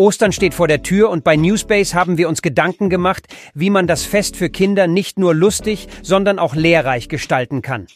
Ostern steht vor der Tür und bei Newspace haben wir uns Gedanken gemacht, wie man das Fest für Kinder nicht nur lustig, sondern auch lehrreich gestalten kann.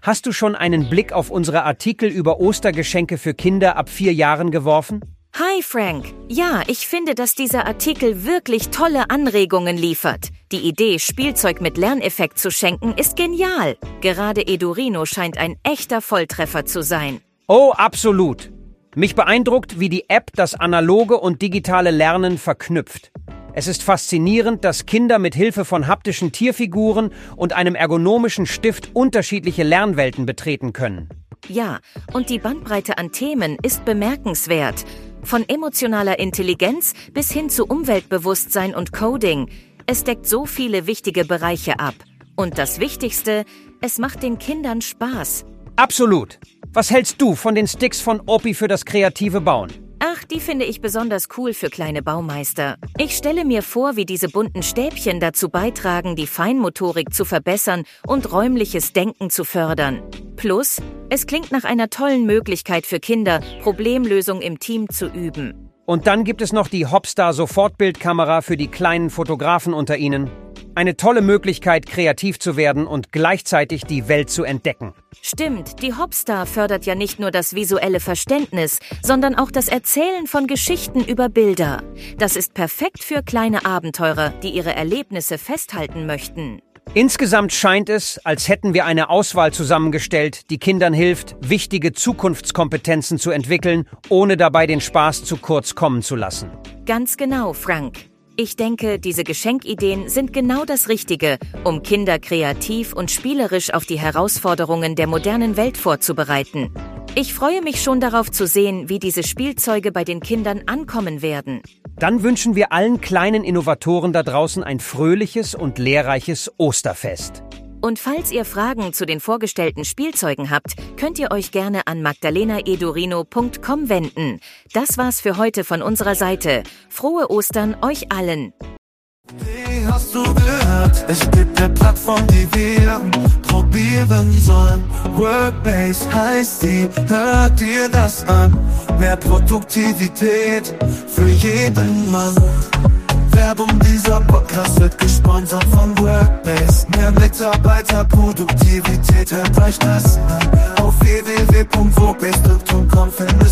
Hast du schon einen Blick auf unsere Artikel über Ostergeschenke für Kinder ab vier Jahren geworfen? Hi Frank. Ja, ich finde, dass dieser Artikel wirklich tolle Anregungen liefert. Die Idee, Spielzeug mit Lerneffekt zu schenken, ist genial. Gerade Edurino scheint ein echter Volltreffer zu sein. Oh, absolut. Mich beeindruckt, wie die App das analoge und digitale Lernen verknüpft. Es ist faszinierend, dass Kinder mit Hilfe von haptischen Tierfiguren und einem ergonomischen Stift unterschiedliche Lernwelten betreten können. Ja, und die Bandbreite an Themen ist bemerkenswert. Von emotionaler Intelligenz bis hin zu Umweltbewusstsein und Coding. Es deckt so viele wichtige Bereiche ab. Und das Wichtigste, es macht den Kindern Spaß. Absolut. Was hältst du von den Sticks von Opie für das kreative Bauen? Ach, die finde ich besonders cool für kleine Baumeister. Ich stelle mir vor, wie diese bunten Stäbchen dazu beitragen, die Feinmotorik zu verbessern und räumliches Denken zu fördern. Plus, es klingt nach einer tollen Möglichkeit für Kinder, Problemlösung im Team zu üben. Und dann gibt es noch die Hopstar Sofortbildkamera für die kleinen Fotografen unter Ihnen. Eine tolle Möglichkeit, kreativ zu werden und gleichzeitig die Welt zu entdecken. Stimmt, die Hopstar fördert ja nicht nur das visuelle Verständnis, sondern auch das Erzählen von Geschichten über Bilder. Das ist perfekt für kleine Abenteurer, die ihre Erlebnisse festhalten möchten. Insgesamt scheint es, als hätten wir eine Auswahl zusammengestellt, die Kindern hilft, wichtige Zukunftskompetenzen zu entwickeln, ohne dabei den Spaß zu kurz kommen zu lassen. Ganz genau, Frank. Ich denke, diese Geschenkideen sind genau das Richtige, um Kinder kreativ und spielerisch auf die Herausforderungen der modernen Welt vorzubereiten. Ich freue mich schon darauf zu sehen, wie diese Spielzeuge bei den Kindern ankommen werden. Dann wünschen wir allen kleinen Innovatoren da draußen ein fröhliches und lehrreiches Osterfest. Und falls ihr Fragen zu den vorgestellten Spielzeugen habt, könnt ihr euch gerne an magdalenaedurino.com wenden. Das war's für heute von unserer Seite. Frohe Ostern euch allen! Wie hast du gehört? Es gibt eine Plattform, die wir probieren sollen. Workbase heißt die, hört dir das an. Mehr Produktivität für jeden Mann. Werbung, dieser Podcast wird gesponsert von Workbase. Mehr Mitarbeiterproduktivität, hört euch das an. Auf www.workbase.com findest